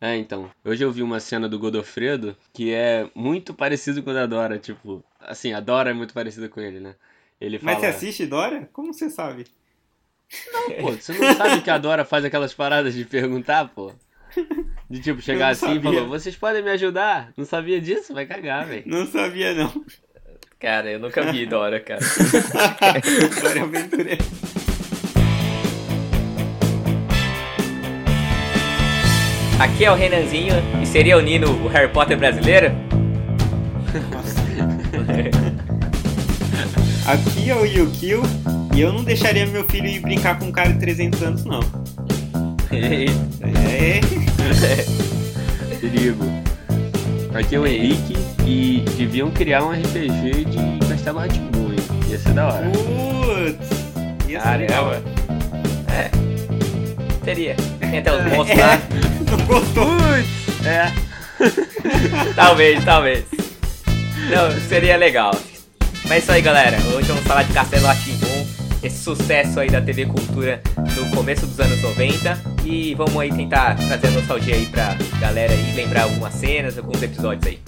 É, então. Hoje eu vi uma cena do Godofredo que é muito parecido com a da Dora. Tipo, assim, a Dora é muito parecida com ele, né? Ele fala... Mas você assiste Dora? Como você sabe? Não, pô, você não sabe que a Dora faz aquelas paradas de perguntar, pô? De tipo, chegar assim sabia. e falar, vocês podem me ajudar? Não sabia disso? Vai cagar, velho. Não sabia, não. Cara, eu nunca vi Dora, cara. Dora é aventureira. Aqui é o Renanzinho e seria o Nino o Harry Potter brasileiro? Nossa. Aqui é o Yukio e eu não deixaria meu filho ir brincar com um cara de 300 anos, não. É. Perigo. Aqui é o Henrique e deviam criar um RPG de Castelo Rá-Tim-Bum, hein? Ia ser da hora. Putz. Ia ser legal. Caramba. É. Seria. Tem até os monstros lá. Gostou? É. Talvez, talvez. Não, seria legal. Mas é isso aí, galera. Hoje vamos falar de Castelo Rá-Tim-Bum, esse sucesso aí da TV Cultura no começo dos anos 90. E vamos aí tentar trazer a nostalgia aí pra galera aí, lembrar algumas cenas, alguns episódios aí.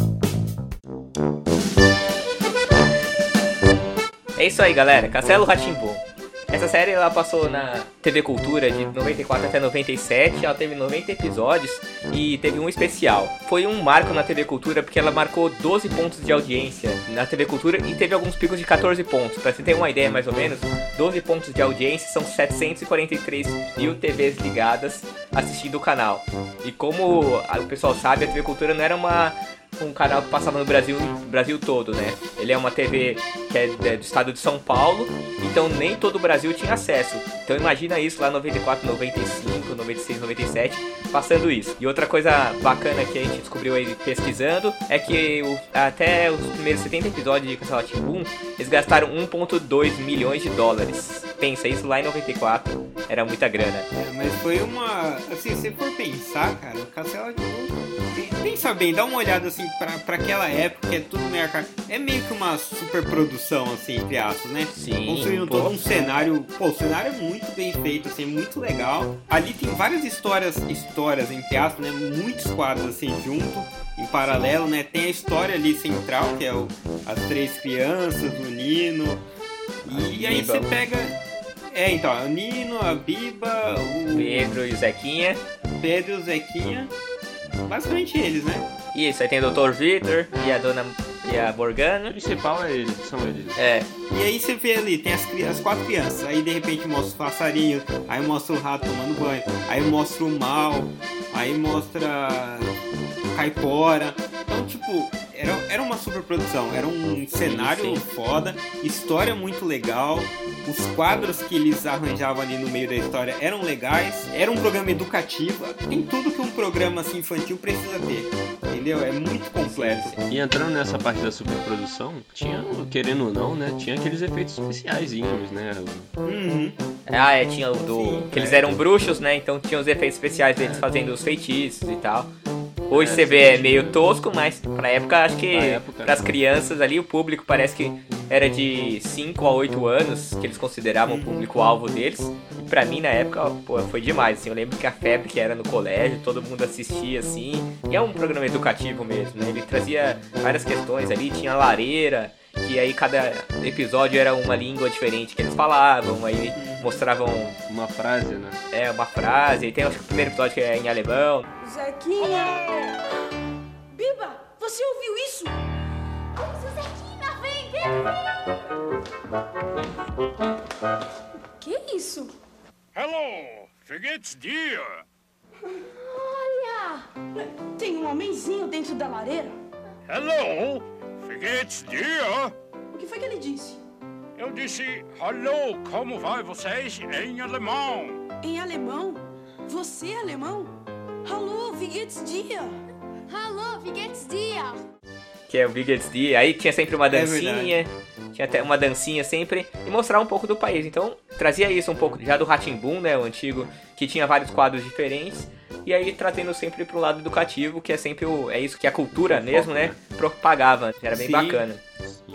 É isso aí, galera. Castelo Rá-Tim-Bum. Essa série ela passou na TV Cultura de 94 até 97, ela teve 90 episódios e teve um especial. Foi um marco na TV Cultura porque ela marcou 12 pontos de audiência na TV Cultura e teve alguns picos de 14 pontos. Pra você ter uma ideia mais ou menos, 12 pontos de audiência são 743 mil TVs ligadas assistindo o canal. E como o pessoal sabe, a TV Cultura não era uma um canal que passava no Brasil, Brasil todo, né? Ele é uma TV que é de- do estado de São Paulo, então nem todo o Brasil tinha acesso. Então imagina isso lá 94, 95, 96, 97, passando isso. E outra coisa bacana que a gente descobriu aí pesquisando é que o- até os primeiros 70 episódios de Castelo Boom, eles gastaram 1.2 milhões de dólares. Pensa, isso lá em 94 era muita grana. É, mas foi uma. Assim, se for pensar, cara, o Castelo Luz. Pensa bem, dá uma olhada assim pra, pra aquela época, que é tudo meio arcaico. É meio que uma superprodução, assim, entre aspas, né? Sim, Construindo pô. todo um cenário. Pô, o cenário é muito bem feito, assim, muito legal. Ali tem várias histórias, histórias, entre aspas, né? Muitos quadros assim junto, em paralelo, né? Tem a história ali central, que é o, as três crianças, o Nino. E A aí Biba. você pega. É, então, o Nino, a Biba, o Pedro e o Zequinha. Pedro e o Zequinha. Basicamente eles, né? Isso, aí tem o Dr. Victor e a dona e a O Morgana. principal é eles, são eles. É, E aí você vê ali, tem as, as quatro crianças, aí de repente mostra os passarinhos, aí mostra o rato tomando banho, aí mostra o mal, aí mostra o caipora. Então, tipo, era, era uma super produção, era um cenário sim. foda, história muito legal, os quadros que eles arranjavam ali no meio da história eram legais, era um programa educativo, tem tudo que um programa assim infantil precisa ter, entendeu? É muito completo. E entrando nessa parte da superprodução, tinha, querendo ou não, né? Tinha aqueles efeitos especiaizinhos, né? Uhum. ah, é, tinha o do. Sim, que eles é. eram bruxos, né? Então tinha os efeitos especiais deles fazendo os feitiços e tal. Hoje É, você vê é meio tosco, mas pra época acho que época, pras né? crianças ali, o público parece que era de 5 a 8 anos, que eles consideravam o público-alvo deles. Pra mim, na época, pô, foi demais, assim. Eu lembro que a febre que era no colégio, todo mundo assistia, assim. E é um programa educativo mesmo, né? Ele trazia várias questões ali, tinha lareira, que aí cada episódio era uma língua diferente que eles falavam, aí mostravam Uma frase, né? é, uma frase, e tem acho que o primeiro episódio que é em alemão. Zequinha! Biba, você ouviu isso? Zequinha, vem, vem, Que isso? Hello, geht's dir? Olha! Tem um homenzinho dentro da lareira? Hello, geht's dir? O que foi que ele disse? Eu disse, hallo, como vai vocês em alemão? Em alemão? Você é alemão? Geht's dir? Hallo, wie geht's dir? que é o Biggest D. Aí tinha sempre uma É dancinha, tinha até uma dancinha sempre, e mostrar um pouco do país. Então, trazia isso um pouco já do Ratimbun, né, o antigo, que tinha vários quadros diferentes, e aí trazendo sempre pro lado educativo, que é sempre o, é isso que a cultura mesmo, né, propagava. Era bem Sim. bacana.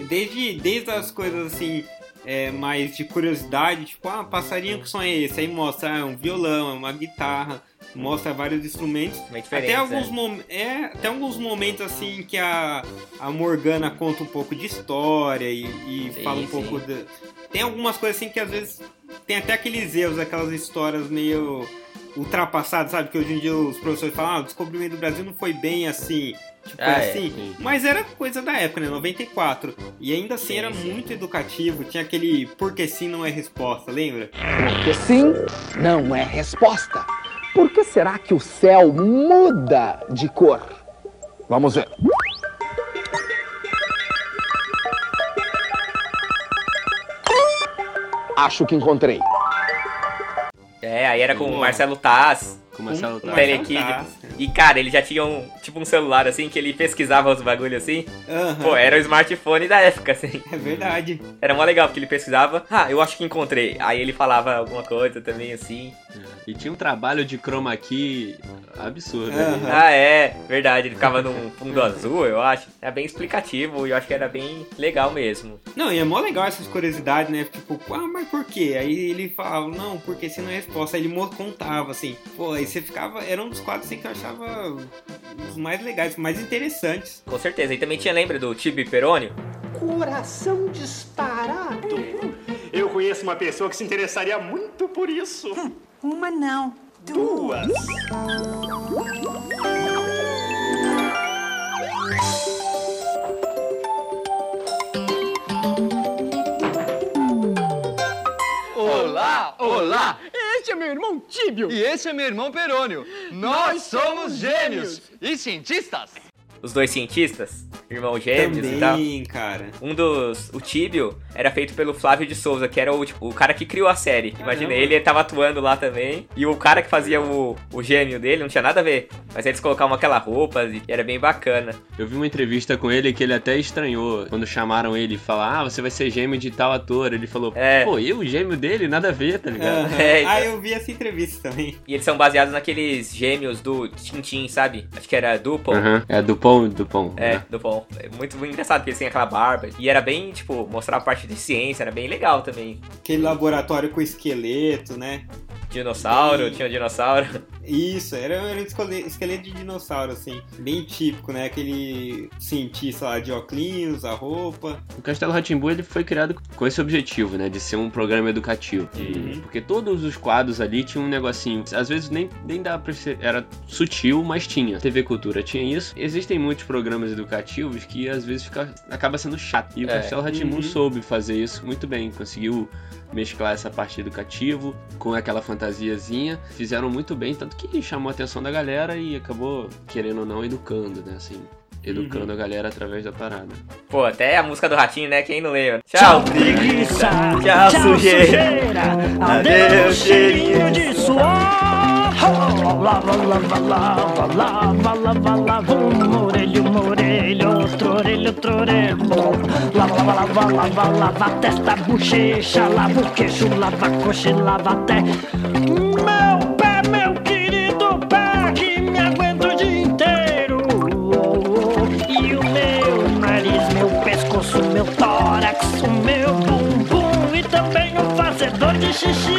Desde, desde as coisas assim é, mais de curiosidade, tipo, ah, passarinho que som é esse? Aí mostra, ah, é um violão, é uma guitarra, mostra vários instrumentos. Até alguns, né? é, até alguns momentos assim que a, a Morgana conta um pouco de história e, e Sim, fala um sim. pouco da. Tem algumas coisas assim que às vezes tem até aqueles erros, aquelas histórias meio ultrapassadas, sabe? Que hoje em dia os professores falam, ah, o descobrimento do Brasil não foi bem assim. Tipo Ah, é, assim, sim. mas era coisa da época, né? 94. E ainda assim Sim, era sim. muito educativo. Tinha aquele porque sim não é resposta, lembra? Porque sim não é resposta. Por que será que o céu muda de cor? Vamos ver. Acho que encontrei. É, aí era com o. Marcelo Taz, Com o Marcelo Um- um- E, cara, ele já tinha um, tipo um celular, assim, que ele pesquisava os bagulhos, assim. Aham. Pô, era o smartphone da época, assim. É verdade. Era mó legal, porque ele pesquisava. Ah, eu acho que encontrei. Aí ele falava alguma coisa também, assim. E tinha um trabalho de chroma key absurdo. Ali, né? Ah, é, verdade. Ele ficava num fundo azul, eu acho. Era bem explicativo e eu acho que era bem legal mesmo. Não, e é mó legal essas curiosidades, né? Tipo, ah, mas por quê? Aí ele falava, não, porque se não é resposta. Aí ele contava, assim. Pô, você ficava. Era um dos quadros assim, que eu achava os mais legais, mais interessantes. Com certeza. E também tinha, lembra do Tibi Perônio? Coração disparado. Eu conheço uma pessoa que se interessaria muito por isso. Uma não. Duas. Olá, olá! Este é meu irmão Tíbio. E esse é meu irmão Perônio. Nós somos gêmeos e cientistas. Os dois cientistas, irmãos gêmeos e tal. Também, cara. Um dos. O Tíbio era feito pelo Flávio de Souza, que era o, tipo, o cara que criou a série. Imagina, ele tava atuando lá também. E o cara que fazia o, o gêmeo dele não tinha nada a ver. Mas eles colocavam aquela roupa e era bem bacana. Eu vi uma entrevista com ele que ele até estranhou quando chamaram ele e falaram, ah, você vai ser gêmeo de tal ator. Ele falou, É. pô, eu, o gêmeo dele, nada a ver, tá ligado? Aham. É, então. Ah, eu vi essa entrevista também. E eles são baseados naqueles gêmeos do Tintin, sabe? Acho que era Dupont. Aham. É Dupont, Dupont. É, né? Dupont. É muito, muito engraçado, porque eles têm aquela barba. E era bem, tipo, mostrar a parte de ciência, era bem legal também. Aquele laboratório com esqueleto, né? Dinossauro, tinha um dinossauro. Isso, era, era um esquele- esqueleto de dinossauro, assim. Bem típico, né? Aquele cientista lá de óculos, a roupa. O Castelo Ratimbu ele foi criado com esse objetivo, né, de ser um programa educativo. Uhum. Porque todos os quadros ali tinham um negocinho, às vezes nem, nem dava pra ser, era sutil, mas tinha. TV Cultura tinha isso. Existem muitos programas educativos que às vezes fica, acaba sendo chato. E o É. Castelo Ratimbu Uhum. soube fazer isso muito bem, conseguiu mesclar essa parte educativo com aquela fantasiazinha, fizeram muito bem, tanto que chamou a atenção da galera e acabou, querendo ou não, educando, né, assim, educando a galera através da parada. Pô, até a música do Ratinho, né? Quem não lembra? Tchau, preguiça! Tchau, sujeira! Adeus, cheirinho de Lava, lava, lava, lava, lava, lava Um orelho, um orelho, outro orelho, outro orelho Lava, lava, lava, lava, lava a testa, bochecha Lava o queixo, lava a coxa lava até. Meu pé, meu querido pé Que me aguenta o dia inteiro. E o meu nariz, meu pescoço, meu tórax O meu bumbum e também o fazedor de xixi!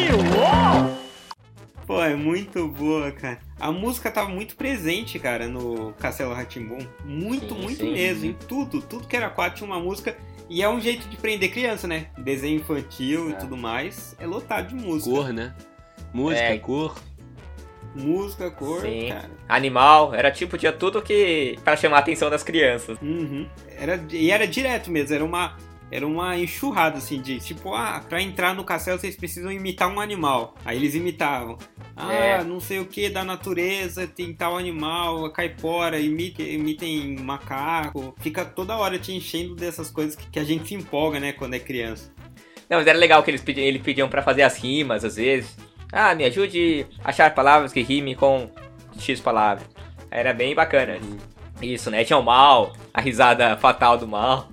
Pô, é muito boa, cara. A música tava muito presente, cara, no Castelo Ratimbum. Muito, Sim, muito sim. mesmo. Em tudo. Tudo que era quadro tinha uma música. E é um jeito de prender criança, né? Desenho infantil e É. tudo mais. É lotado de música. Cor, né? Música, É. cor. Música, cor, Sim. cara. Animal, era tipo, tinha tudo que. pra chamar a atenção das crianças. Uhum. Era, e era direto mesmo, era uma, era uma enxurrada assim de tipo, ah, pra entrar no castelo vocês precisam imitar um animal. Aí eles imitavam. Ah, É. não sei o que da natureza, tem tal animal, a caipora, imitem, imitem macaco. Fica toda hora te enchendo dessas coisas que, que a gente se empolga, né, quando é criança. Não, mas era legal que eles pediam, eles pediam pra fazer as rimas, às vezes. Ah, me ajude a achar palavras que rimem com X palavras. Era bem bacana. Isso, né? Tinha o mal, a risada fatal do mal.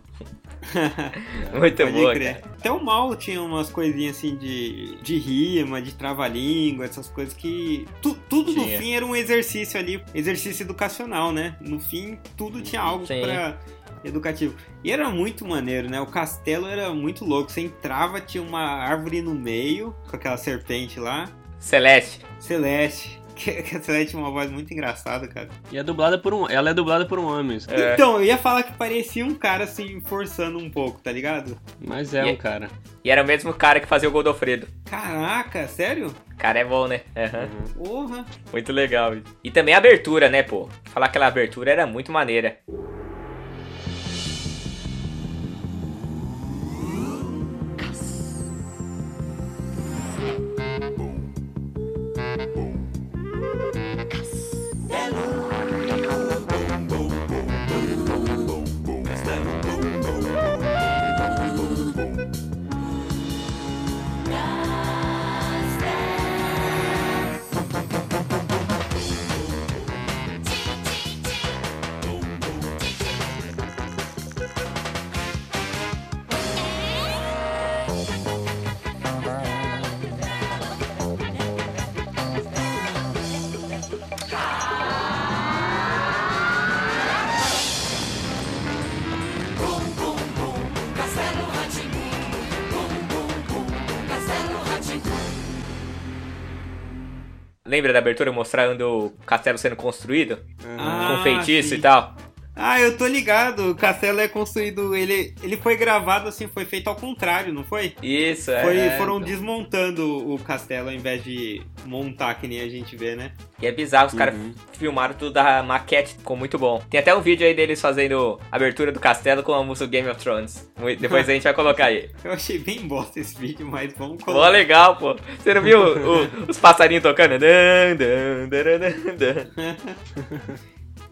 Muito Pode boa, crer. cara. Até o mal tinha umas coisinhas assim de, de rima, de trava-língua, essas coisas que. tu- tudo no Tinha. fim era um exercício ali, exercício educacional, né? No fim, tudo tinha algo Sim. pra educativo. E era muito maneiro, né? O castelo era muito louco. Você entrava, tinha uma árvore no meio, com aquela serpente lá. Celeste. Celeste. Que, que a Celeste tinha uma voz muito engraçada, cara. E é dublada por um. Ela é dublada por um homem. isso. É. Então, eu ia falar que parecia um cara assim, forçando um pouco, tá ligado? Mas é E- um cara. E era o mesmo cara que fazia o Godofredo. Caraca, sério? O cara é bom, né? Aham. Porra. Muito legal. E também a abertura, né, pô? Falar aquela abertura era muito maneira. Lembra da abertura mostrando o castelo sendo construído? Ah, com feitiço sim. e tal? Ah, eu tô ligado. O castelo é construído. Ele, ele foi gravado assim, foi feito ao contrário, não foi? Isso, é. Foi, foram desmontando o castelo ao invés de montar, que nem a gente vê, né? E é bizarro, os caras Uhum. filmaram tudo da maquete, ficou muito bom. Tem até um vídeo aí deles fazendo a abertura do castelo com a música Game of Thrones. Depois a gente vai colocar aí. Eu achei bem bosta esse vídeo, mas vamos colocar. legal, pô. Você não viu o- os passarinhos tocando? Dan, dan, dan, dan, dan.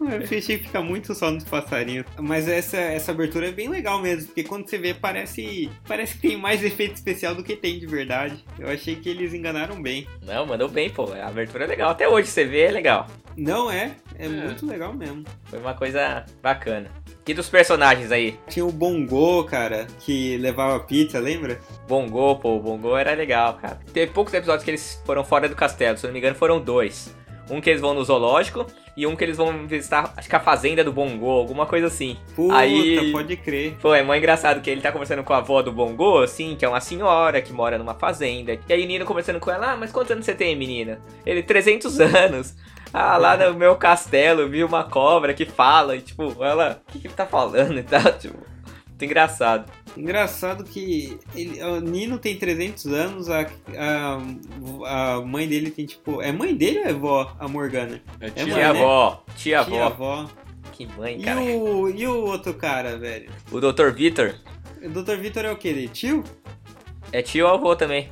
Eu achei que fica muito só nos passarinhos. Mas essa, essa abertura é bem legal mesmo, porque quando você vê, parece, parece que tem mais efeito especial do que tem de verdade. Eu achei que eles enganaram bem. Não, mandou bem, pô. A abertura é legal. Até hoje você vê, é legal. Não é? É, muito legal mesmo. Foi uma coisa bacana. E dos personagens aí? Tinha o Bongo, cara, que levava pizza, lembra? Bongo, pô, o Bongo era legal, cara. Teve poucos episódios que eles foram fora do castelo, se eu não me engano foram dois. Um que eles vão no zoológico e um que eles vão visitar, acho que a fazenda do Bongo, alguma coisa assim. Puta, Aí- pode crer. Pô, é mó engraçado que ele tá conversando com a avó do Bongo, assim, que é uma senhora que mora numa fazenda. E aí o Nino conversando com ela, ah, mas quantos anos você tem, menina? Ele, 300 anos. Ah, lá no meu castelo vi uma cobra que fala, e tipo, ela, o que que ele tá falando e tal, tipo, engraçado. Engraçado que ele, o Nino tem 300 anos, a, a, a mãe dele tem tipo. É mãe dele ou é vó, a Morgana? É É tia, mãe, Tia né? avó, tia Tia avó. avó. Que mãe, E cara. o, e o outro cara, velho? O Dr. Vitor O Dr. Vitor é o que? Ele? Tio? é tio ou avô também.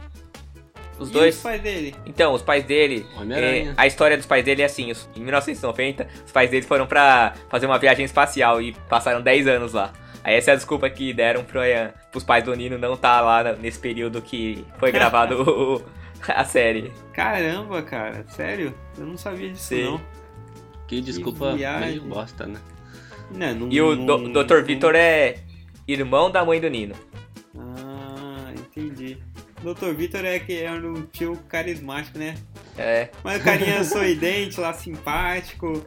Os E dois. os pais dele? Então, os pais dele. É, a história dos pais dele é assim: os- em 1990, os pais dele foram pra fazer uma viagem espacial e passaram 10 anos lá. Aí essa é a desculpa que deram eh, pros pais do Nino não estar lá nesse período que foi gravado o- a série. Caramba, cara, sério? Eu não sabia disso, Sim. não. Que desculpa viagem. meio bosta, né? Não, não- E o não- do- não- Dr. Vitor é irmão da mãe do Nino. Ah, entendi. Dr. Vitor é que era um tio carismático, né? É. Mas o carinha sorridente, lá simpático,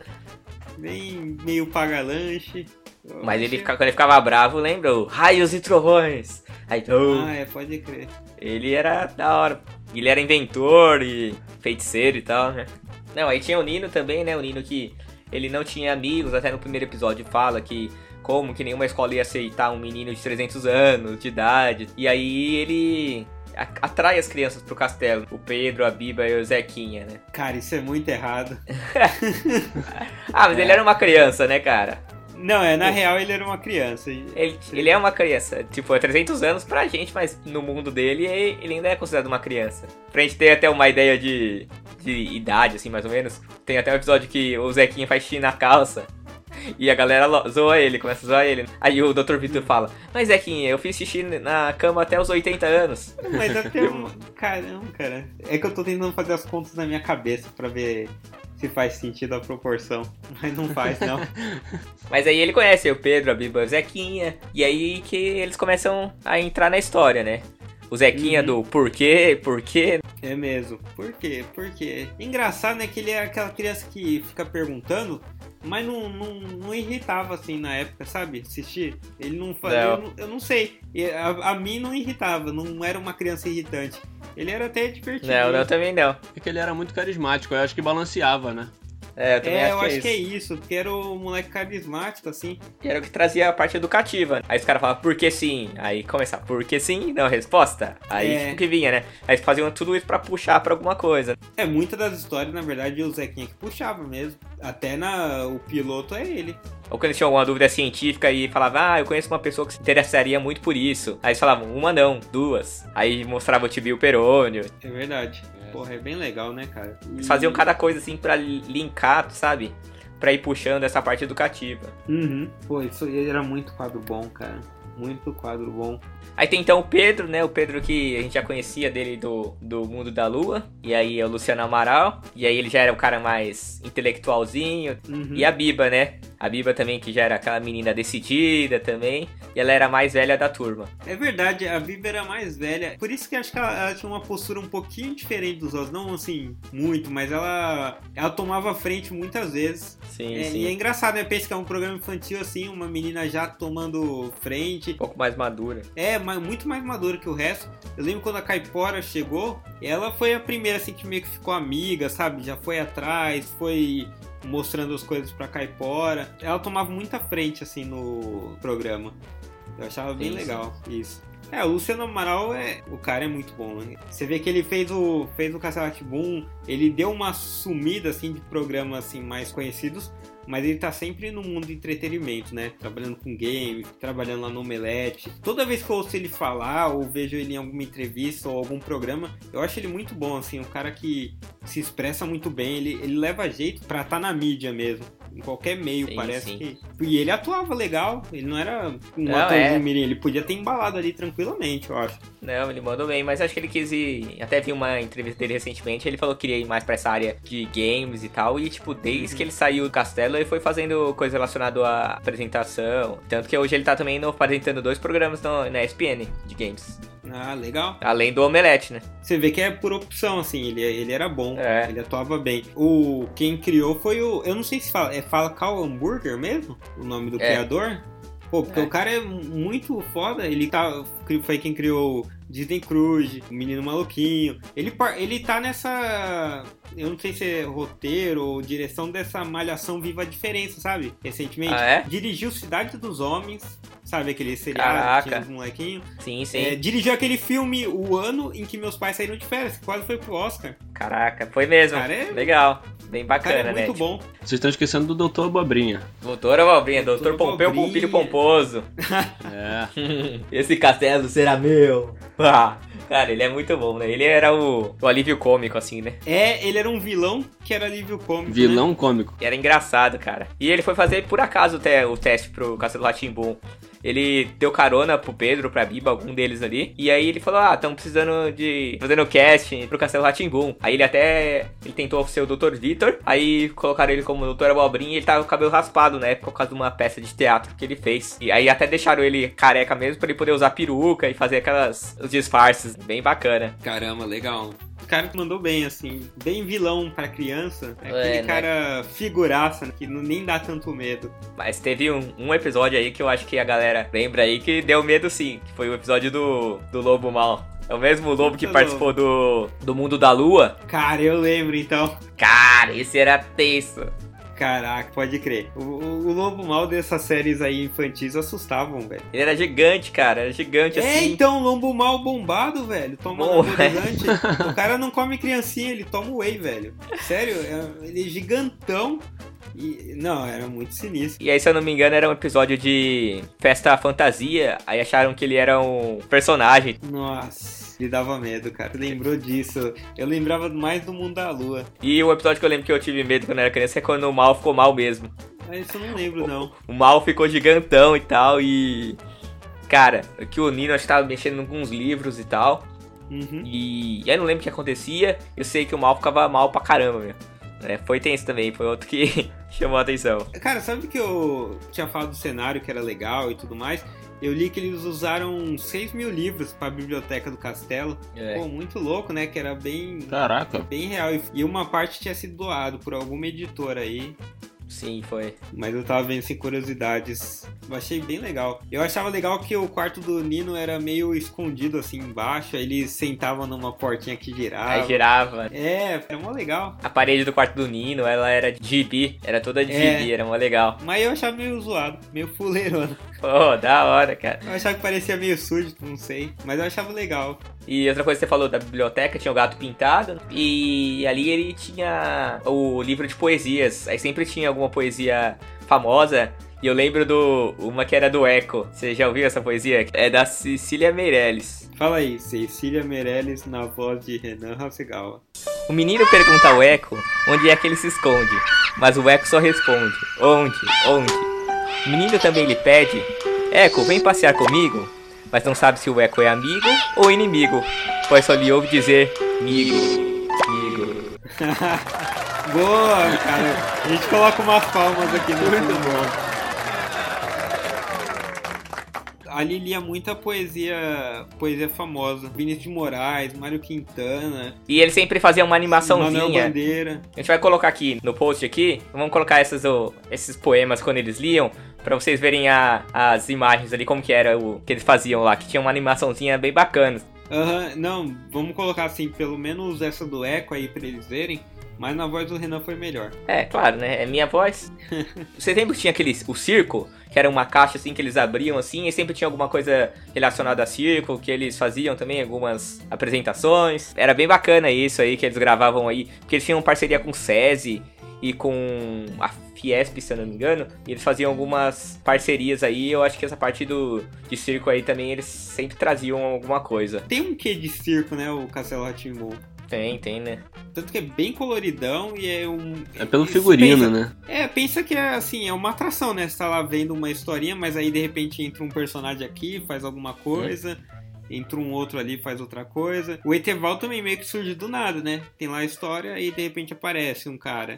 bem meio paga-lanche. Eu Mas ele, achei- fica- quando ele ficava bravo, lembra? Raios e trovões. Aí, oh, Ah, é, pode crer. Ele era da hora. Ele era inventor e feiticeiro e tal, né? Não, aí tinha o Nino também, né? O Nino que ele não tinha amigos, até no primeiro episódio fala que como que nenhuma escola ia aceitar um menino de 300 anos de idade. E aí ele atrai as crianças pro castelo. O Pedro, a Biba e o Zequinha, né? Cara, isso é muito errado. Ah, mas ele era uma criança, né, cara? Não, é, na real ele era uma criança. Ele, ele é uma criança. Tipo, é 300 anos pra gente, mas no mundo dele ele ainda é considerado uma criança. Pra gente ter até uma ideia de, de idade, assim, mais ou menos. Tem até um episódio que o Zequinha faz xixi na calça. E a galera zoa ele, começa a zoar ele. Aí o Dr. Vitor fala: Mas Zequinha, eu fiz xixi na cama até os 80 anos. Mas até um... Caramba, cara. É que eu tô tentando fazer as contas na minha cabeça pra ver se faz sentido a proporção. Mas não faz, não. Mas aí ele conhece o Pedro, a Biba o Zequinha. E aí que eles começam a entrar na história, né? O Zequinha do porquê, porquê. É mesmo. Por quê? Por quê? Engraçado, né? Que ele é aquela criança que fica perguntando, mas não, não, não irritava assim na época, sabe? Assistir. Ele não fazia. Eu, não- eu não sei. A, a mim não irritava, não era uma criança irritante. Ele era até divertido. Não, não, também não. É que ele era muito carismático, eu acho que balanceava, né? É, eu também É, acho, eu que, acho é que é isso. porque era o moleque carismático, assim. Que era o que trazia a parte educativa. Aí os caras falavam, por que sim? Aí começava, por que sim? Não, resposta. Aí É. tipo que vinha, né? Aí eles faziam tudo isso pra puxar pra alguma coisa. É, muitas das histórias, na verdade, o Zequinha que puxava mesmo. Até na, o piloto é ele. Ou quando eles tinham alguma dúvida científica e falava, ah, eu conheço uma pessoa que se interessaria muito por isso. Aí eles falavam, uma não, duas. Aí mostrava o tibio perônio. É verdade. Porra, é bem legal, né, cara? E- Eles faziam cada coisa assim pra linkar, sabe? Pra ir puxando essa parte educativa. Uhum. Pô, isso aí era muito quadro bom, cara. Muito quadro bom. Aí tem então o Pedro, né? O Pedro que a gente já conhecia dele do, do Mundo da Lua. E aí é o Luciano Amaral. E aí ele já era o cara mais intelectualzinho. Uhum. E a Biba, né? A Biba também, que já era aquela menina decidida também. E ela era a mais velha da turma. É verdade, a Biba era mais velha. Por isso que acho que ela, ela tinha uma postura um pouquinho diferente dos outros. Não assim, muito, mas ela, ela tomava frente muitas vezes. Sim, É, sim. E é engraçado, né? Pensa que é um programa infantil assim, uma menina já tomando frente. Um pouco mais madura. É, mas muito mais madura que o resto. Eu lembro quando a Caipora chegou, ela foi a primeira assim que meio que ficou amiga, sabe? Já foi atrás, foi mostrando as coisas pra Caipora. Ela tomava muita frente assim no programa. Eu achava bem sim. legal isso. É, o Luciano Amaral é. O cara é muito bom, né? Você vê que ele fez o. fez o Castelo Boom, ele deu uma sumida assim de programas assim mais conhecidos, mas ele tá sempre no mundo de entretenimento, né? Trabalhando com games, trabalhando lá no Omelete. Toda vez que eu ouço ele falar ou vejo ele em alguma entrevista ou algum programa, eu acho ele muito bom, assim, um cara que se expressa muito bem, ele, ele leva jeito pra estar na mídia mesmo. Em qualquer meio, Sim, parece sim. que. E ele atuava legal, ele não era um Não, atorzinho é. mirim, ele podia ter embalado ali tranquilamente, eu acho. Não, ele mandou bem, mas acho que ele quis ir. Até vi uma entrevista dele recentemente. Ele falou que queria ir mais pra essa área de games e tal. E, tipo, desde que ele saiu do castelo, ele foi fazendo coisa relacionada à apresentação. Tanto que hoje ele tá também no- apresentando dois programas no- na ESPN de games. Ah, legal. Além do Omelete, né? Você vê que é por opção, assim, ele, ele era bom, É. ele atuava bem. O quem criou foi o. Eu não sei se fala. É fala Cal Hamburger mesmo? O nome do É. criador? Pô, porque É. o cara é muito foda, ele tá. Foi quem criou Disney Cruise, o Menino Maluquinho. Ele, ele tá nessa. Eu não sei se é roteiro ou direção dessa malhação Viva a Diferença, sabe? Recentemente. Ah, é? Dirigiu Cidade dos Homens, sabe? Aquele seriado Caraca. que tinha os molequinhos. Sim, sim. É, dirigiu aquele filme o ano em que meus pais saíram de férias, que quase foi pro Oscar. Caraca, foi mesmo. Cara, é- Legal. Bem O cara bacana, é né? muito bom. Vocês estão esquecendo do Doutor Abobrinha. Doutor Abobrinha, Doutor Doutor Pompeu. Pompilho Pomposo. É. Esse castelo será meu. Ah, cara, ele é muito bom, né? Ele era o, o alívio cômico, assim, né? É, ele era um vilão que era alívio cômico. né? Vilão cômico. E era engraçado, cara. E ele foi fazer por acaso o, te- o teste pro Castelo Ratimbum. Ele deu carona pro Pedro, pra Biba, algum deles ali. E aí ele falou: Ah, estamos precisando de. fazendo casting pro Castelo Ratimbum. Aí ele até. Ele tentou ser o Dr. Vitor. Aí colocaram ele como Dr. Abobrinha e ele tava com o cabelo raspado, né? Por causa de uma peça de teatro que ele fez. E aí até deixaram ele careca mesmo pra ele poder usar peruca e fazer aquelas. os disfarces. Bem bacana. Caramba, legal. O cara que mandou bem, assim, bem vilão pra criança. É É, aquele né? cara figuraça, né, que não, nem dá tanto medo. Mas teve um, um episódio aí que eu acho que a galera lembra aí que deu medo sim, que foi o episódio do, do Lobo Mal. É o mesmo lobo que Puta participou do, do Mundo da Lua. Cara, eu lembro então. Cara, esse era tenso. Caraca, pode crer. O, o, o lobo mal dessas séries aí infantis assustavam, velho. Ele era gigante, cara, era gigante É, assim. então, lombo mal bombado, velho. Toma Bom, anabolizante. o cara não come criancinha, ele toma whey, velho. Sério, é- ele é gigantão. E, não, era muito sinistro. E aí, se eu não me engano, era um episódio de festa fantasia. Aí acharam que ele era um personagem. Nossa, ele dava medo, cara. Lembrou disso. Eu lembrava mais do mundo da lua. E um episódio que eu lembro que eu tive medo quando eu era criança é quando o mal ficou mal mesmo. Mas isso eu não lembro, não. O mal ficou gigantão e tal. E. Cara, que o Nino acho que tava mexendo com uns livros e tal. Uhum. E eu não lembro o que acontecia. Eu sei que o mal ficava mal pra caramba, meu. É, foi tenso também, foi outro que chamou a atenção. Cara, sabe que eu tinha falado do cenário que era legal e tudo mais? Eu li que eles usaram 6 mil livros pra biblioteca do castelo. É. Pô, muito louco, né? Que era bem, Caraca. bem real. E uma parte tinha sido doado por alguma editora aí. Sim, foi. Mas eu tava vendo sem curiosidades. Eu achei bem legal. Eu achava legal que o quarto do Nino era meio escondido assim embaixo. Aí ele sentava numa portinha que girava. Aí girava. É, era mó legal. A parede do quarto do Nino, ela era de gibi. Era toda de É. gibi, era mó legal. Mas eu achava meio zoado, meio fuleirona. Pô, da hora, cara. Eu achava que parecia meio sujo, não sei. Mas eu achava legal. E outra coisa que você falou da biblioteca, tinha o gato pintado. E ali ele tinha o livro de poesias. Aí sempre tinha alguma poesia famosa. E eu lembro do. Uma que era do Eco. Você já ouviu essa poesia? É da Cecília Meirelles. Fala aí, Cecília Meirelles na voz de Renan Hasegawa. O menino pergunta ao Eco onde é que ele se esconde. Mas o Eco só responde: Onde? Onde? O menino também lhe pede: Eco, vem passear comigo. Mas não sabe se o Eco é amigo ou inimigo, pois só lhe ouve dizer: Migo, migo. Boa, cara. A gente coloca umas palmas aqui no Muito bom. Ali lia muita poesia, poesia famosa. Vinícius de Moraes, Mário Quintana, E ele sempre fazia uma Manuel animaçãozinha. Bandeira. A gente vai colocar aqui no post aqui. Vamos colocar esses poemas quando eles liam. Pra vocês verem a- as imagens ali, como que era o que eles faziam lá. Que tinha uma animaçãozinha bem bacana. Aham, não, vamos colocar assim, pelo menos essa do Eco aí pra eles verem. Mas na voz do Renan foi melhor. É, claro, né? É minha voz. Você que tinha aquele, o circo? Que era uma caixa assim que eles abriam assim, e sempre tinha alguma coisa relacionada a circo, que eles faziam também algumas apresentações. Era bem bacana isso aí que eles gravavam aí, porque eles tinham parceria com o SESI e com a Fiesp, se eu não me engano, e eles faziam algumas parcerias aí. Eu acho que essa parte do de circo aí também eles sempre traziam alguma coisa. Tem um quê de circo, né, o Castelo Rá-Tim-Bum. Tem, tem, né? Tanto que é bem coloridão e é um... É pelo figurino, pensa- né? É, pensa que é assim, é uma atração, né? Você tá lá vendo uma historinha, mas aí de repente entra um personagem aqui, faz alguma coisa, entra um outro ali, faz outra coisa. O Eteval também meio que surge do nada, né? Tem lá a história e de repente aparece um cara.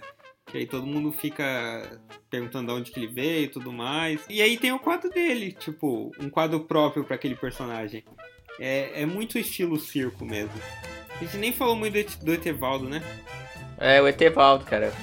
E aí todo mundo fica perguntando de onde que ele veio e tudo mais. E aí tem o quadro dele, tipo, um quadro próprio para aquele personagem. É, é muito estilo circo mesmo. A gente nem falou muito do do Etevaldo, né? É, o Etevaldo, cara.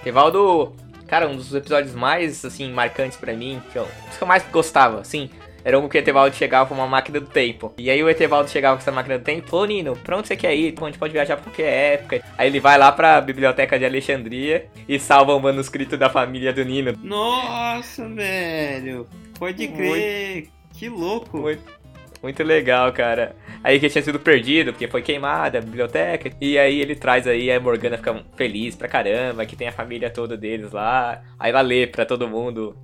Etevaldo, cara, um dos episódios mais, assim, marcantes pra mim, que eu, que eu mais gostava, assim, era um que o Etevaldo chegava com uma máquina do tempo. E aí o Etevaldo chegava com essa máquina do tempo, ô Nino, pra onde você quer ir? A gente pode viajar pra qualquer época. Aí ele vai lá pra biblioteca de Alexandria e salva o manuscrito da família do Nino. Nossa, velho! Pode crer! Que louco! Muito, muito legal, cara. Aí que tinha sido perdido, porque foi queimada a biblioteca. E aí ele traz aí, a Morgana fica feliz pra caramba, que tem a família toda deles lá. Aí ela lê pra todo mundo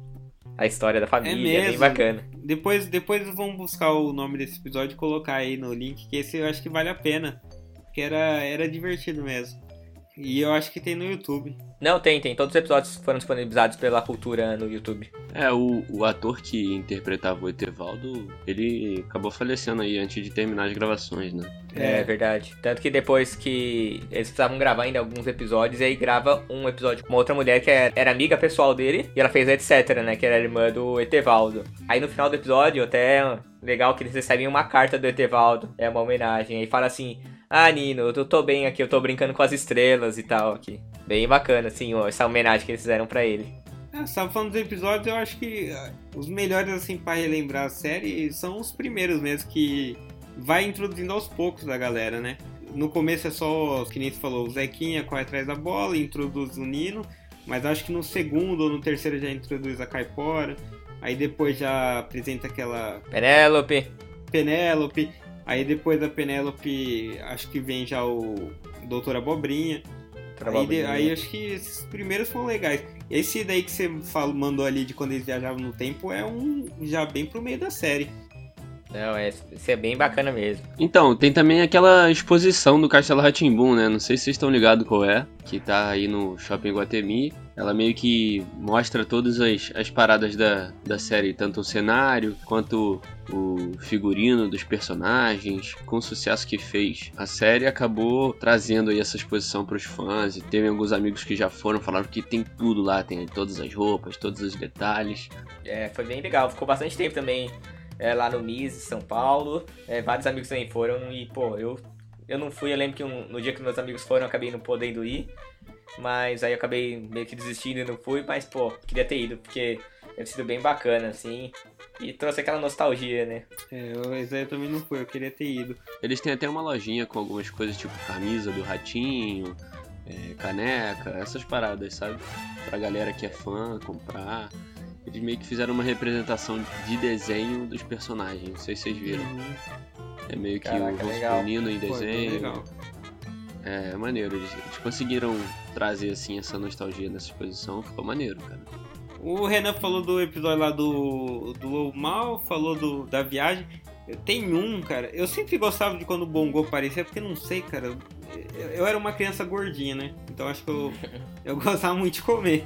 a história da família, é bem mesmo? bacana. Depois, depois vamos buscar o nome desse episódio e colocar aí no link, que esse eu acho que vale a pena. Porque era, era divertido mesmo. E eu acho que tem no YouTube. Não, tem, tem. Todos os episódios foram disponibilizados pela cultura no YouTube. É, o, o ator que interpretava o Etevaldo, ele acabou falecendo aí antes de terminar as gravações, né? É, verdade. Tanto que depois que eles precisavam gravar ainda alguns episódios, e aí grava um episódio com uma outra mulher que era, era amiga pessoal dele, e ela fez etc, né? Que era a irmã do Etevaldo. Aí no final do episódio, até legal que eles recebem uma carta do Etevaldo, é uma homenagem. Aí fala assim: Ah, Nino, eu tô bem aqui, eu tô brincando com as estrelas e tal aqui. Bem bacana, assim, ó, essa homenagem que eles fizeram pra ele. Você tava falando dos episódios, eu acho que ah, os melhores, assim, pra relembrar a série são os primeiros mesmo, que vai introduzindo aos poucos a galera, né? No começo é só, que nem você falou, o Zequinha corre atrás da bola, introduz o Nino, mas acho que no segundo ou no terceiro já introduz a Caipora, aí depois já apresenta aquela Penélope. Penélope, aí depois da Penélope acho que vem já o Doutor Abobrinha. Aí, de- aí acho que esses primeiros foram legais. Esse daí que você falou, mandou ali de quando eles viajavam no tempo é um já bem pro meio da série. Não, é, isso é bem bacana mesmo. Então, tem também aquela exposição do Castelo Ratimbum, né? Não sei se vocês estão ligados qual é, que tá aí no Shopping Guatemi. Ela meio que mostra todas as, as paradas da, da série, tanto o cenário quanto o figurino dos personagens, com o sucesso que fez. A série acabou trazendo aí essa exposição para os fãs, e teve alguns amigos que já foram, falaram que tem tudo lá, tem todas as roupas, todos os detalhes. É, foi bem legal. Ficou bastante tempo também é, lá no MIS, São Paulo. É, vários amigos também foram e, pô, eu, eu não fui. Eu lembro que um- no dia que meus amigos foram, eu acabei não podendo ir. Mas aí eu acabei meio que desistindo e não fui, mas pô, queria ter ido, porque deve sido bem bacana, assim. E trouxe aquela nostalgia, né? É, eu, esse aí eu também não fui, eu queria ter ido. Eles têm até uma lojinha com algumas coisas, tipo camisa do ratinho, é, caneca, essas paradas, sabe? Pra galera que é fã comprar. Eles meio que fizeram uma representação de desenho dos personagens, não sei se vocês viram. É meio que Caraca, o legal. rosto Nino em Pô, então desenho. legal. É, é maneiro, eles, eles conseguiram trazer assim essa nostalgia nessa exposição, ficou maneiro, cara. O Renan falou do episódio lá do, do Lobo Mal, falou do, da viagem. Tenho um, cara. Eu sempre gostava de quando o Bongo aparecia, porque não sei, cara. Eu, eu era uma criança gordinha, né? Então acho que eu, eu gostava muito de comer.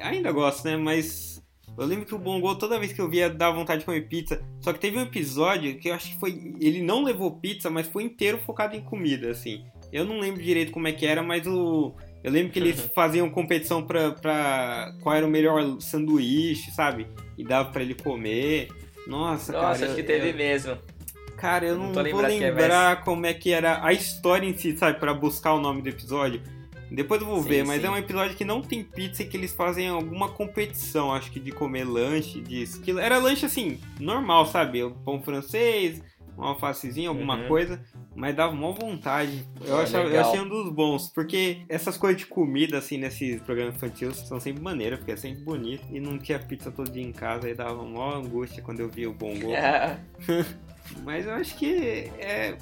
Ainda gosto, né? Mas eu lembro que o Bongo, toda vez que eu via, dava vontade de comer pizza. Só que teve um episódio que eu acho que foi. Ele não levou pizza, mas foi inteiro focado em comida, assim. Eu não lembro direito como é que era, mas o. Eu lembro que eles faziam competição pra, pra qual era o melhor sanduíche, sabe? E dava pra ele comer. Nossa, cara. Nossa, acho que eu- teve eu- mesmo. Cara, eu Não não, vou lembrado que é, lembrar como é que era a história em si, sabe? Pra buscar o nome do episódio. Depois eu vou Sim, ver, mas sim. é um episódio que não tem pizza e que eles fazem alguma competição, acho que de comer lanche, disso. Que era lanche assim, normal, sabe? Pão francês, uma alfacezinha, alguma Uhum. coisa, mas dava mó vontade. Eu, Ah, achava, eu achei um dos bons, porque essas coisas de comida, assim, nesses programas infantis são sempre maneiras, porque é sempre bonito. E não tinha pizza todo dia em casa, aí dava mó angústia quando eu via o bongo. É. Mas eu acho que é.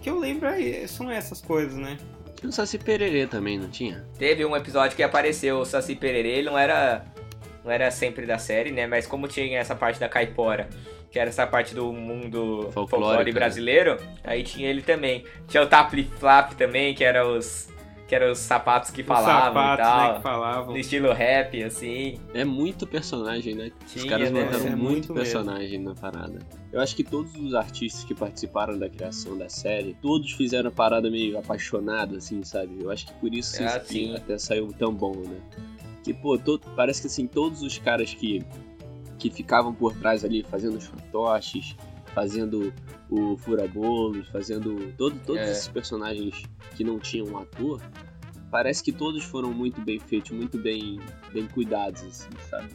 que eu lembro aí, são essas coisas, né? Tinha o Saci Pererê também, não tinha? Teve um episódio que apareceu o Saci Pererê, ele não era, não era sempre da série, né? Mas como tinha essa parte da caipora, que era essa parte do mundo folclore né? brasileiro, aí tinha ele também. Tinha o Tapli Flap também, que era os que eram os sapatos que Os falavam sapatos, e tal. né, que falavam. No estilo rap, assim. É muito personagem, né? Os Tinha, caras né? botaram É muito, muito personagem na parada. Eu acho que todos os artistas que participaram da criação da série, todos fizeram a parada meio apaixonada, assim, sabe? Eu acho que por isso Ah, que sim. até saiu tão bom, né? Que, pô, to- parece que assim, todos os caras que, que ficavam por trás ali fazendo os fantoches, fazendo o furabolos, fazendo todo, todos É. esses personagens que não tinham um ator, parece que todos foram muito bem feitos, muito bem, bem cuidados, assim, sabe?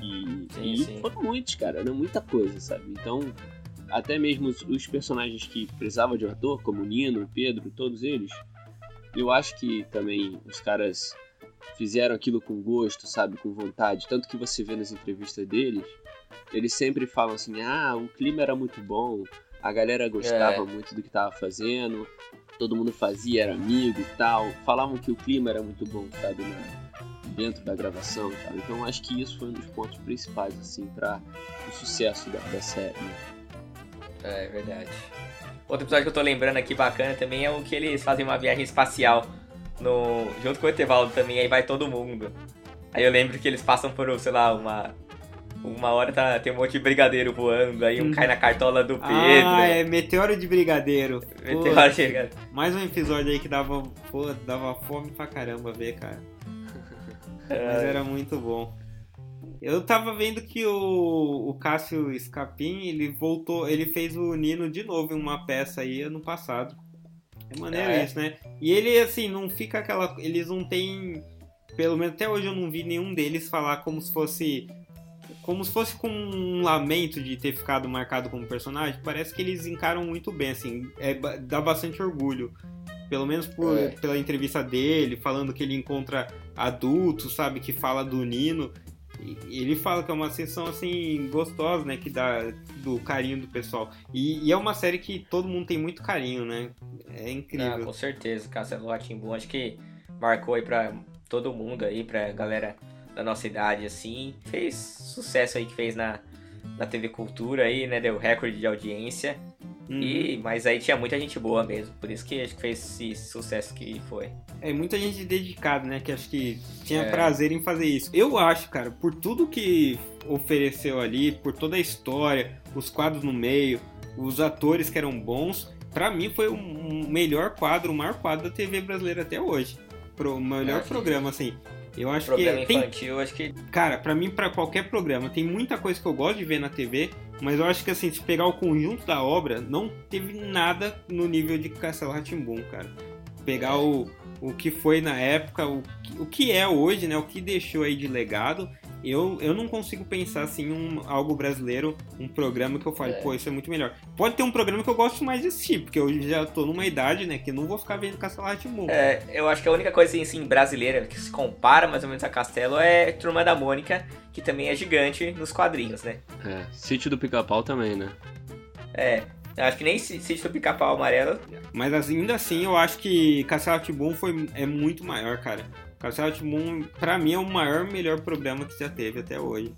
E, Sim, e sim. foram muitos, cara, era muita coisa, sabe? Então, até mesmo os, os personagens que precisavam de um ator, como o Nino, o Pedro, todos eles, eu acho que também os caras fizeram aquilo com gosto, sabe? Com vontade. Tanto que você vê nas entrevistas deles, eles sempre falam assim: ah, o clima era muito bom, a galera gostava É. muito do que tava fazendo, todo mundo fazia, era amigo e tal. Falavam que o clima era muito bom, sabe? Na- dentro da gravação e tal. Então acho que isso foi um dos pontos principais, assim, para o sucesso da, da série. né? É verdade. Outro episódio que eu tô lembrando aqui bacana também é o que eles fazem uma viagem espacial no junto com o Etevaldo também, aí vai todo mundo. Aí eu lembro que eles passam por, sei lá, uma uma hora tá, tem um monte de brigadeiro voando, aí um cai na cartola do Pedro. Ah, é Meteoro de Brigadeiro. Pô, Meteoro de Brigadeiro. Mais um episódio aí que dava, pô, dava fome pra caramba ver, cara. Mas era muito bom. Eu tava vendo que o, o Cássio Scapin, ele voltou, ele fez o Nino de novo em uma peça aí ano passado. É maneiro Ah, é? isso, né? E ele, assim, não fica aquela. Eles não têm. Pelo menos até hoje eu não vi nenhum deles falar como se fosse. Como se fosse com um lamento de ter ficado marcado como personagem. Parece que eles encaram muito bem, assim. É, dá bastante orgulho. Pelo menos por, É. pela entrevista dele, falando que ele encontra adultos, sabe? Que fala do Nino. E ele fala que é uma sessão assim gostosa, né? Que dá do carinho do pessoal. E, e é uma série que todo mundo tem muito carinho, né? É Ah, incrível. com certeza, Castelo acho que marcou aí pra todo mundo aí, pra galera da nossa idade, assim. Fez sucesso aí que fez na, na TV Cultura aí, né? Deu recorde de audiência. Uhum. E, mas aí tinha muita gente boa mesmo, por isso que acho que fez esse sucesso que foi. É muita gente dedicada, né? Que acho que tinha É. prazer em fazer isso. Eu acho, cara, por tudo que ofereceu ali, por toda a história, os quadros no meio, os atores que eram bons, pra mim foi o melhor quadro, o maior quadro da TV brasileira até hoje. Pro, o melhor sim. programa, assim. Eu acho Programa que tem, infantil, acho que Cara, pra mim, pra qualquer programa, tem muita coisa que eu gosto de ver na TV, mas eu acho que assim, se pegar o conjunto da obra, não teve nada no nível de Castelo Ratimbum, cara. Pegar o, o que foi na época, o, o que é hoje, né? O que deixou aí de legado. Eu, eu não consigo pensar assim um algo brasileiro, um programa que eu fale, É. pô, isso é muito melhor. Pode ter um programa que eu gosto mais de assistir, porque eu já tô numa idade, né, que não vou ficar vendo Castelo Rá-Tim-Bum. É, eu acho que a única coisa assim, brasileira que se compara mais ou menos a Castelo é Turma da Mônica, que também é gigante nos quadrinhos, né? É, Sítio do Pica-Pau também, né? É, eu acho que nem se Sítio do Pica-Pau Amarelo. Mas assim, ainda assim, eu acho que Castelo Rá-Tim-Bum foi é muito maior, cara. Castelo Rá-Tim-Bum, pra mim, é o maior, melhor programa que já teve até hoje.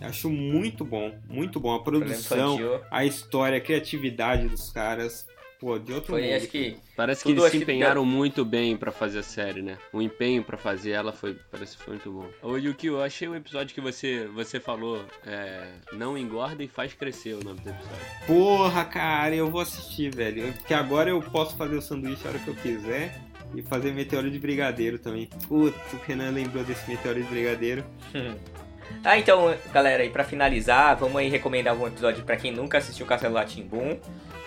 Eu Acho muito bom, muito bom. A produção, a história, a criatividade dos caras. Pô, de outro Foi, mundo. acho que. Parece que eles se acho que- empenharam muito bem pra fazer a série, né? O empenho pra fazer ela foi, parece que foi muito bom. Ô Yuki, eu achei um episódio que você, você falou, é, não engorda e faz crescer o nome do episódio. Porra, cara, eu vou assistir, velho. Porque agora eu posso fazer o sanduíche a hora que eu quiser. E fazer meteoro de brigadeiro também. Putz, o Renan lembrou desse meteoro de brigadeiro. Ah, então, galera, e pra finalizar, vamos aí recomendar algum episódio pra quem nunca assistiu Castelo Boom.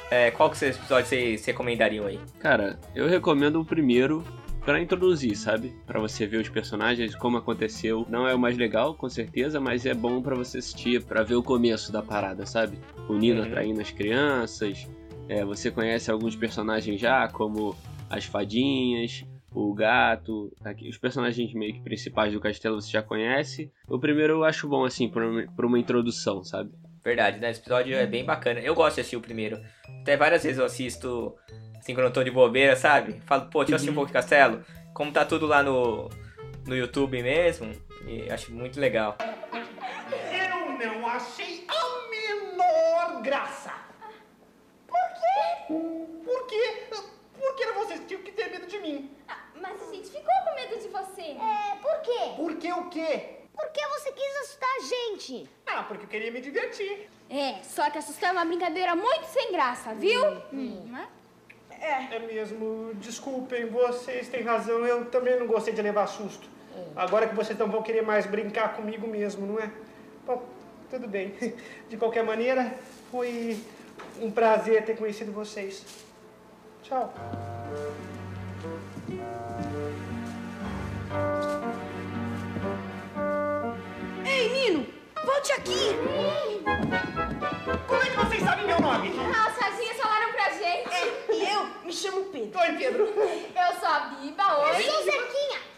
É, qual que vocês episódios vocês recomendariam aí? Cara, eu recomendo o primeiro pra introduzir, sabe? Pra você ver os personagens, como aconteceu. Não é o mais legal, com certeza, mas é bom pra você assistir, pra ver o começo da parada, sabe? O Nino Uhum. atraindo as crianças. É, você conhece alguns personagens já, como as fadinhas, o gato, aqui- os personagens meio que principais do castelo você já conhece. O primeiro eu acho bom, assim, por uma, por uma introdução, sabe? Verdade, né? Esse episódio é bem bacana. Eu gosto de assistir o primeiro. Até várias vezes eu assisto, assim, quando eu tô de bobeira, sabe? Falo, pô, deixa eu assistir um pouco de Castelo. Como tá tudo lá no, no YouTube mesmo, e acho muito legal. Eu não achei a menor graça. Por quê? Por Porque vocês tinham que ter medo de mim. Mas a gente ficou com medo de você. É, por quê? Por que o quê? Porque você quis assustar a gente. Ah, porque eu queria me divertir. É, só que assustar é uma brincadeira muito sem graça, viu? Hum, né? É. É mesmo. Desculpem, vocês têm razão. Eu também não gostei de levar susto. Agora que vocês não vão querer mais brincar comigo mesmo, não é? Bom, tudo bem. De qualquer maneira, foi um prazer ter conhecido vocês. Tchau. Ei, Nino, volte aqui. Como é que vocês sabem meu nome? Ah, as fadinhas falaram pra gente. E eu me chamo Pedro. Oi, Pedro. Eu sou a Biba, oi. Eu sou Zequinha.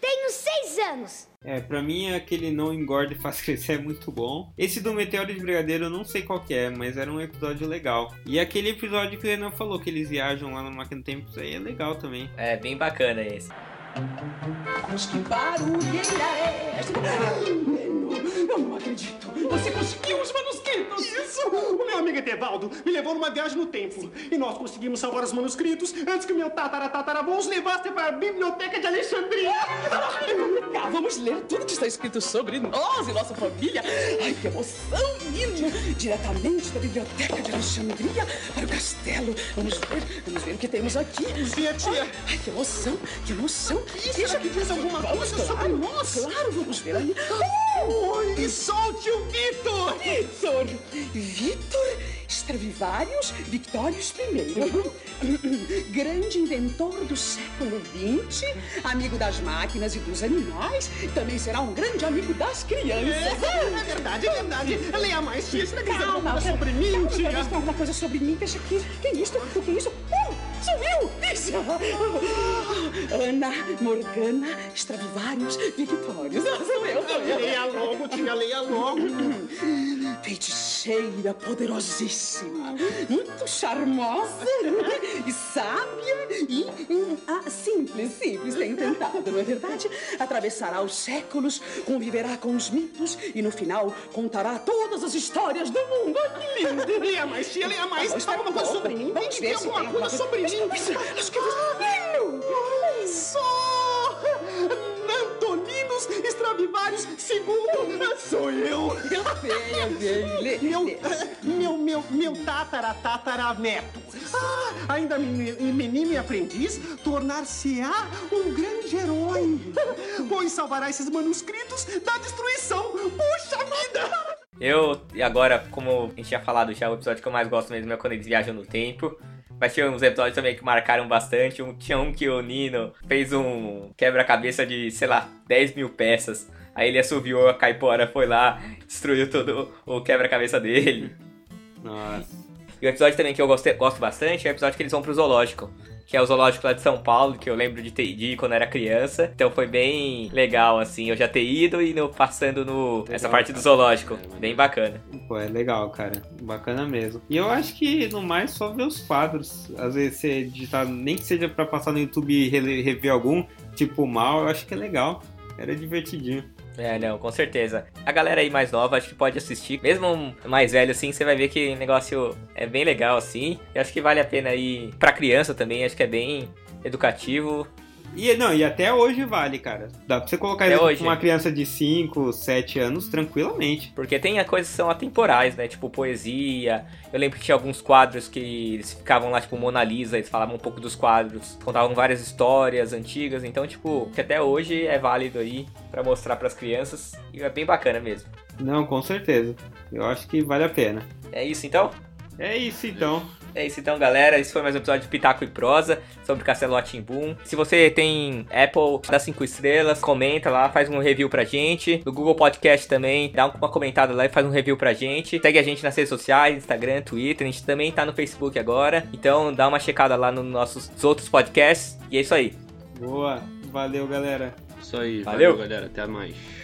Tenho seis anos. É, pra mim aquele não engorda e faz crescer é muito bom. Esse do Meteoro de Brigadeiro eu não sei qual que é, mas era um episódio legal. E aquele episódio que o Renan falou que eles viajam lá na máquina do tempo, isso aí é legal também. É bem bacana esse. Mas que barulheira é Eu não acredito. Você conseguiu os manuscritos. Isso! O meu amigo Etevaldo me levou numa viagem no tempo. E nós conseguimos salvar os manuscritos antes que o meu tataratatavô os levasse para a Biblioteca de Alexandria. Cá, vamos ler tudo que está escrito sobre nós e nossa família. Ai, que emoção, Nino! Diretamente da Biblioteca de Alexandria para o castelo. Vamos ver, vamos ver o que temos aqui. Tia, tia. Ai, que emoção, que emoção. Isso, será que diz alguma coisa claro, sobre nós? Claro, vamos ver aí. Oi, solte o Vitor! Vitor! Vitor Stradivarius Victorius I. Grande inventor do século XX, amigo das máquinas e dos animais, também será um grande amigo das crianças. É, é verdade, é verdade. Leia mais, tia. Será que Calma, sobre mim, tia? alguma coisa sobre mim. Deixa aqui. Que é isso? O que é isso? Uh, sumiu! Isso! Ana Morgana Stradivarius Victorius. Ah, Sou eu, sou eu. Leia logo, tia, leia logo. Feiticeira poderosíssima, muito charmosa e sábia e ah, simples, simples, tem tentado, não é verdade? Atravessará os séculos, conviverá com os mitos e no final contará todas as histórias do mundo. Ai, que lindo! Leia mais, tia, leia mais. Espera Alguma um coisa sobre mim? Vamos ver se alguma tem coisa sobre mim. Acho que eu Olha só! Antoninos Stradivarius II sou eu! Eu sei, eu sei. Lê, Meu, meu, meu, meu tatara, tatara neto. Ah, ainda meni- menino e aprendiz, tornar-se-á um grande herói. Pois salvará esses manuscritos da destruição. Puxa vida! Eu, e agora, como a gente tinha falado já, o episódio que eu mais gosto mesmo é quando eles viajam no tempo. Mas tinha uns episódios também que marcaram bastante. Um, tinha um que o Nino fez um quebra-cabeça de, sei lá, 10 mil peças. Aí ele assoviou, a Caipora foi lá, destruiu todo o quebra-cabeça dele. Nossa. E o episódio também que eu gostei, gosto bastante é o episódio que eles vão pro zoológico. Que é o zoológico lá de São Paulo, que eu lembro de ter ido quando era criança. Então foi bem legal, assim, eu já ter ido e no, passando no essa parte do zoológico. Bem bacana. Pô, é legal, cara. Bacana mesmo. E eu acho que no mais só ver os quadros. Às vezes você digitar, nem que seja pra passar no YouTube e rever algum, tipo mal, eu acho que é legal. Era divertidinho. É, não, com certeza. A galera aí mais nova acho que pode assistir. Mesmo mais velho assim, você vai ver que o negócio é bem legal assim. Acho que vale a pena ir pra criança também, acho que é bem educativo. E não, e até hoje vale, cara. Dá pra você colocar Até isso hoje. com uma criança de 5, 7 anos tranquilamente. Porque tem coisas que são atemporais, né? Tipo poesia. Eu lembro que tinha alguns quadros que eles ficavam lá, tipo Mona Lisa, eles falavam um pouco dos quadros, contavam várias histórias antigas. Então, tipo, que até hoje é válido aí pra mostrar pras crianças. E é bem bacana mesmo. Não, com certeza. Eu acho que vale a pena. É isso então? É isso então. É isso então, galera. Esse foi mais um episódio de Pitaco e Prosa sobre Castelo Atimbum. Se você tem Apple, dá 5 estrelas, comenta lá, faz um review pra gente. No Google Podcast também, dá uma comentada lá e faz um review pra gente. Segue a gente nas redes sociais, Instagram, Twitter. A gente também tá no Facebook agora. Então dá uma checada lá nos nossos outros podcasts. E é isso aí. Boa. Valeu, galera. Isso aí. Valeu. valeu galera. Até mais.